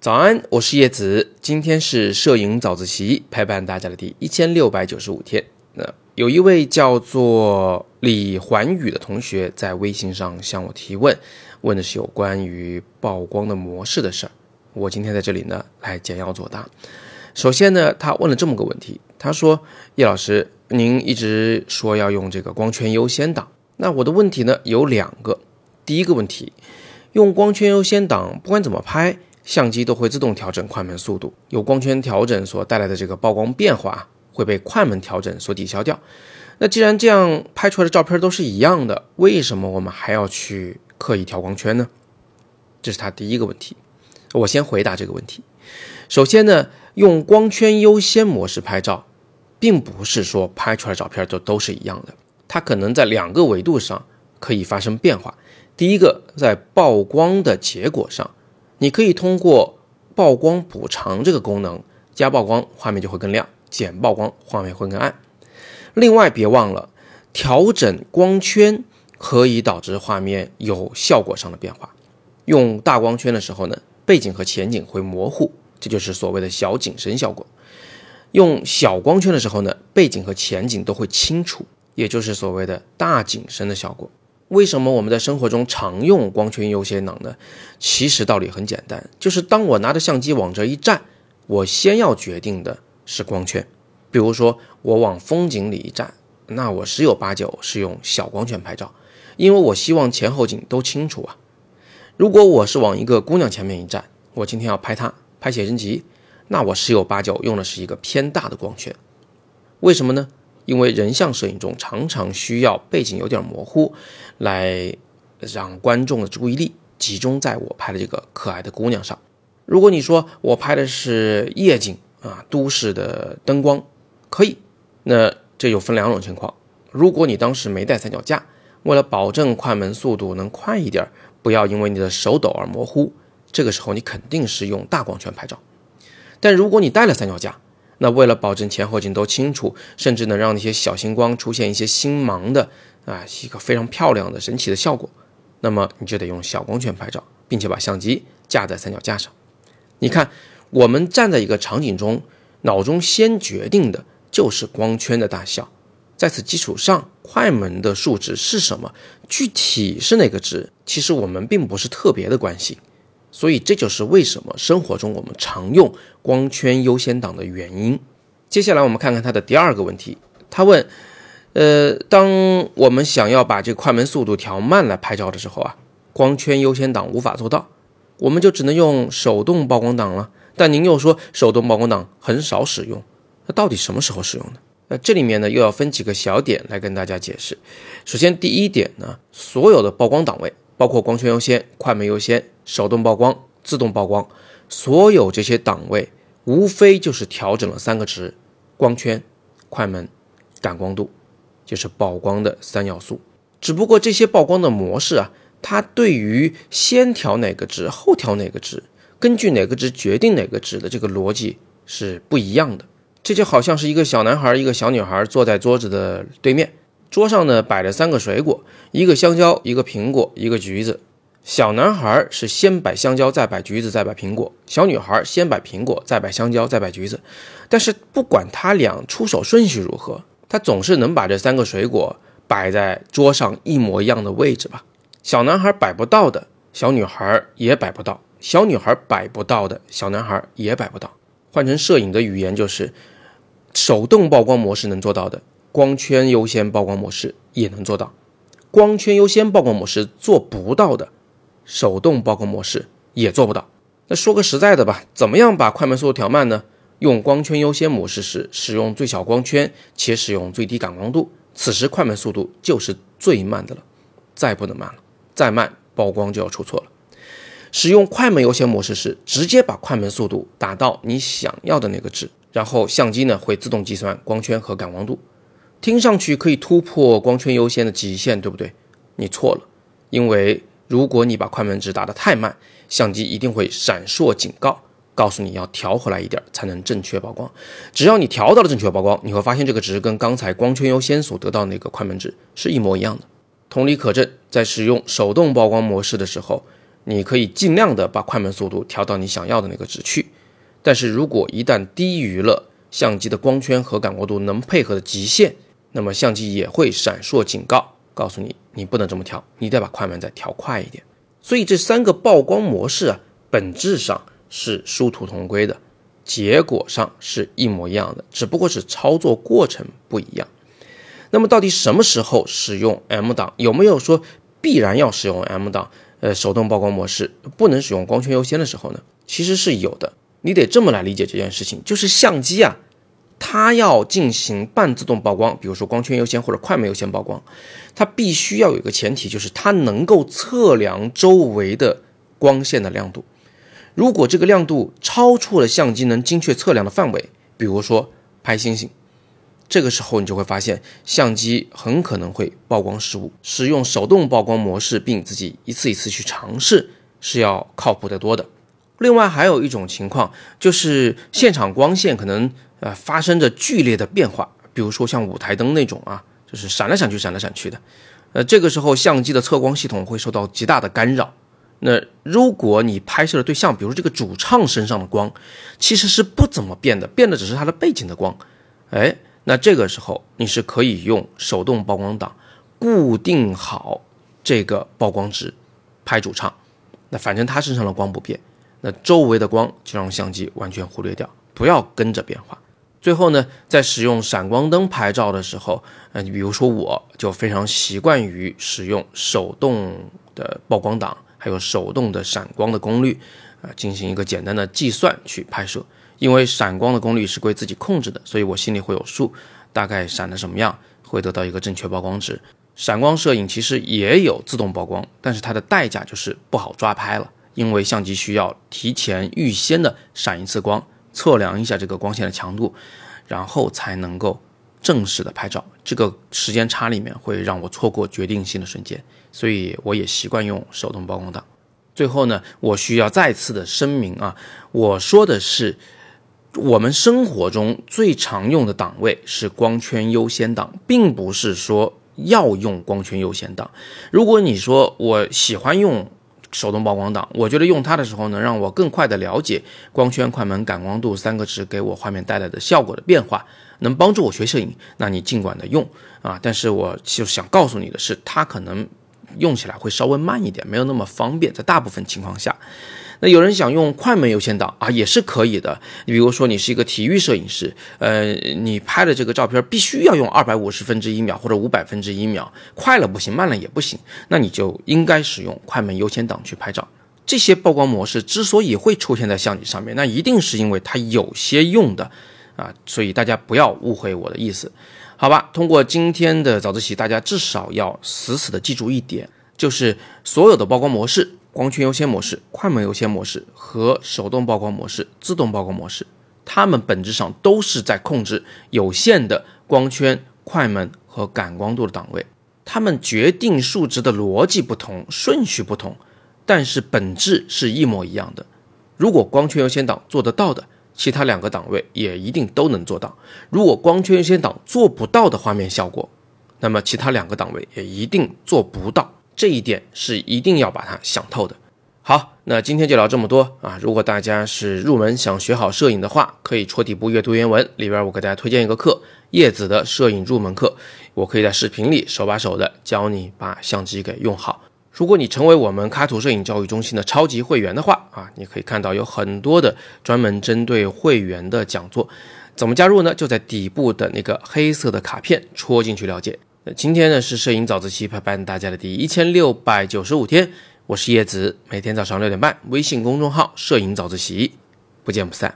早安，我是叶子。今天是摄影早自习陪伴大家的第一千六百九十五天。那有一位叫做李环宇的同学在微信上向我提问，问的是有关于曝光的模式的事儿。我今天在这里呢来简要作答。首先呢，他问了这么个问题，他说：“叶老师，您一直说要用这个光圈优先档，那我的问题呢有两个。第一个问题，用光圈优先档，不管怎么拍。”相机都会自动调整快门速度，有光圈调整所带来的这个曝光变化会被快门调整所抵消掉。那既然这样拍出来的照片都是一样的，为什么我们还要去刻意调光圈呢？这是他第一个问题。我先回答这个问题。首先呢，用光圈优先模式拍照，并不是说拍出来照片就都是一样的，它可能在两个维度上可以发生变化。第一个，在曝光的结果上。你可以通过曝光补偿这个功能，加曝光画面就会更亮，减曝光画面会更暗。另外，别忘了调整光圈可以导致画面有效果上的变化。用大光圈的时候呢，背景和前景会模糊，这就是所谓的小景深效果；用小光圈的时候呢，背景和前景都会清楚，也就是所谓的大景深的效果。为什么我们在生活中常用光圈优先档呢？其实道理很简单，就是当我拿着相机往这一站，我先要决定的是光圈。比如说我往风景里一站，那我十有八九是用小光圈拍照，因为我希望前后景都清楚啊。如果我是往一个姑娘前面一站，我今天要拍她拍写真集，那我十有八九用的是一个偏大的光圈。为什么呢？因为人像摄影中常常需要背景有点模糊，来让观众的注意力集中在我拍的这个可爱的姑娘上。如果你说我拍的是夜景啊，都市的灯光可以，那这就分两种情况。如果你当时没带三脚架，为了保证快门速度能快一点，不要因为你的手抖而模糊，这个时候你肯定是用大光圈拍照。但如果你带了三脚架，那为了保证前后景都清楚，甚至能让那些小星光出现一些星芒的啊，一个非常漂亮的神奇的效果，那么你就得用小光圈拍照，并且把相机架在三脚架上。你看，我们站在一个场景中，脑中先决定的就是光圈的大小，在此基础上，快门的数值是什么，具体是哪个值，其实我们并不是特别的关心。所以这就是为什么生活中我们常用光圈优先档的原因。接下来我们看看他的第二个问题，他问：呃，当我们想要把这快门速度调慢来拍照的时候啊，光圈优先档无法做到，我们就只能用手动曝光档了。但您又说手动曝光档很少使用，那到底什么时候使用呢？那这里面呢又要分几个小点来跟大家解释。首先第一点呢，所有的曝光档位。包括光圈优先、快门优先、手动曝光、自动曝光，所有这些档位无非就是调整了三个值：光圈、快门、感光度，就是曝光的三要素。只不过这些曝光的模式啊，它对于先调哪个值、后调哪个值、根据哪个值决定哪个值的这个逻辑是不一样的。这就好像是一个小男孩、一个小女孩坐在桌子的对面。桌上呢摆着三个水果，一个香蕉，一个苹果，一个橘子。小男孩是先摆香蕉，再摆橘子，再摆苹果；小女孩先摆苹果，再摆香蕉，再摆橘子。但是不管他俩出手顺序如何，他总是能把这三个水果摆在桌上一模一样的位置吧？小男孩摆不到的，小女孩也摆不到；小女孩摆不到的，小男孩也摆不到。换成摄影的语言就是，手动曝光模式能做到的。光圈优先曝光模式也能做到，光圈优先曝光模式做不到的，手动曝光模式也做不到。那说个实在的吧，怎么样把快门速度调慢呢？用光圈优先模式时，使用最小光圈且使用最低感光度，此时快门速度就是最慢的了，再不能慢了，再慢曝光就要出错了。使用快门优先模式时，直接把快门速度打到你想要的那个值，然后相机呢会自动计算光圈和感光度。听上去可以突破光圈优先的极限，对不对？你错了，因为如果你把快门值打得太慢，相机一定会闪烁警告，告诉你要调回来一点才能正确曝光。只要你调到了正确曝光，你会发现这个值跟刚才光圈优先所得到那个快门值是一模一样的。同理可证，在使用手动曝光模式的时候，你可以尽量的把快门速度调到你想要的那个值去。但是如果一旦低于了相机的光圈和感光度能配合的极限，那么相机也会闪烁警告，告诉你你不能这么调，你得把快门再调快一点。所以这三个曝光模式啊，本质上是殊途同归的，结果上是一模一样的，只不过是操作过程不一样。那么到底什么时候使用 M 档？有没有说必然要使用 M 档？呃，手动曝光模式不能使用光圈优先的时候呢？其实是有的。你得这么来理解这件事情，就是相机啊，它要进行半自动曝光，比如说光圈优先或者快门优先曝光，它必须要有一个前提，就是它能够测量周围的光线的亮度。如果这个亮度超出了相机能精确测量的范围，比如说拍星星，这个时候你就会发现相机很可能会曝光失误。使用手动曝光模式，并自己一次一次去尝试，是要靠谱得多的。另外还有一种情况，就是现场光线可能呃发生着剧烈的变化，比如说像舞台灯那种啊，就是闪来闪去、闪来闪去的，呃，这个时候相机的测光系统会受到极大的干扰。那如果你拍摄的对象，比如这个主唱身上的光，其实是不怎么变的，变的只是它的背景的光，哎，那这个时候你是可以用手动曝光档固定好这个曝光值，拍主唱，那反正他身上的光不变。那周围的光就让相机完全忽略掉，不要跟着变化。最后呢，在使用闪光灯拍照的时候，呃，比如说我就非常习惯于使用手动的曝光档，还有手动的闪光的功率，啊，进行一个简单的计算去拍摄。因为闪光的功率是归自己控制的，所以我心里会有数，大概闪的什么样，会得到一个正确曝光值。闪光摄影其实也有自动曝光，但是它的代价就是不好抓拍了。因为相机需要提前预先的闪一次光，测量一下这个光线的强度，然后才能够正式的拍照。这个时间差里面会让我错过决定性的瞬间，所以我也习惯用手动曝光档。最后呢，我需要再次的声明啊，我说的是我们生活中最常用的档位是光圈优先档，并不是说要用光圈优先档。如果你说我喜欢用。手动曝光档，我觉得用它的时候能让我更快的了解光圈、快门、感光度三个值给我画面带来的效果的变化，能帮助我学摄影，那你尽管的用啊。但是我就想告诉你的是，它可能用起来会稍微慢一点，没有那么方便，在大部分情况下。那有人想用快门优先档啊，也是可以的。你比如说，你是一个体育摄影师，呃，你拍的这个照片必须要用二百五十分之一秒或者五百分之一秒，快了不行，慢了也不行，那你就应该使用快门优先档去拍照。这些曝光模式之所以会出现在相机上面，那一定是因为它有些用的啊，所以大家不要误会我的意思，好吧？通过今天的早自习，大家至少要死死的记住一点，就是所有的曝光模式。光圈优先模式、快门优先模式和手动曝光模式、自动曝光模式，它们本质上都是在控制有限的光圈、快门和感光度的档位。它们决定数值的逻辑不同、顺序不同，但是本质是一模一样的。如果光圈优先档做得到的，其他两个档位也一定都能做到；如果光圈优先档做不到的画面效果，那么其他两个档位也一定做不到。这一点是一定要把它想透的。好，那今天就聊这么多啊！如果大家是入门想学好摄影的话，可以戳底部阅读原文里边，我给大家推荐一个课——叶子的摄影入门课。我可以在视频里手把手的教你把相机给用好。如果你成为我们卡图摄影教育中心的超级会员的话啊，你可以看到有很多的专门针对会员的讲座。怎么加入呢？就在底部的那个黑色的卡片戳进去了解。今天呢是摄影早自习陪伴大家的第一千六百九十五天我是叶子每天早上六点半微信公众号摄影早自习不见不散。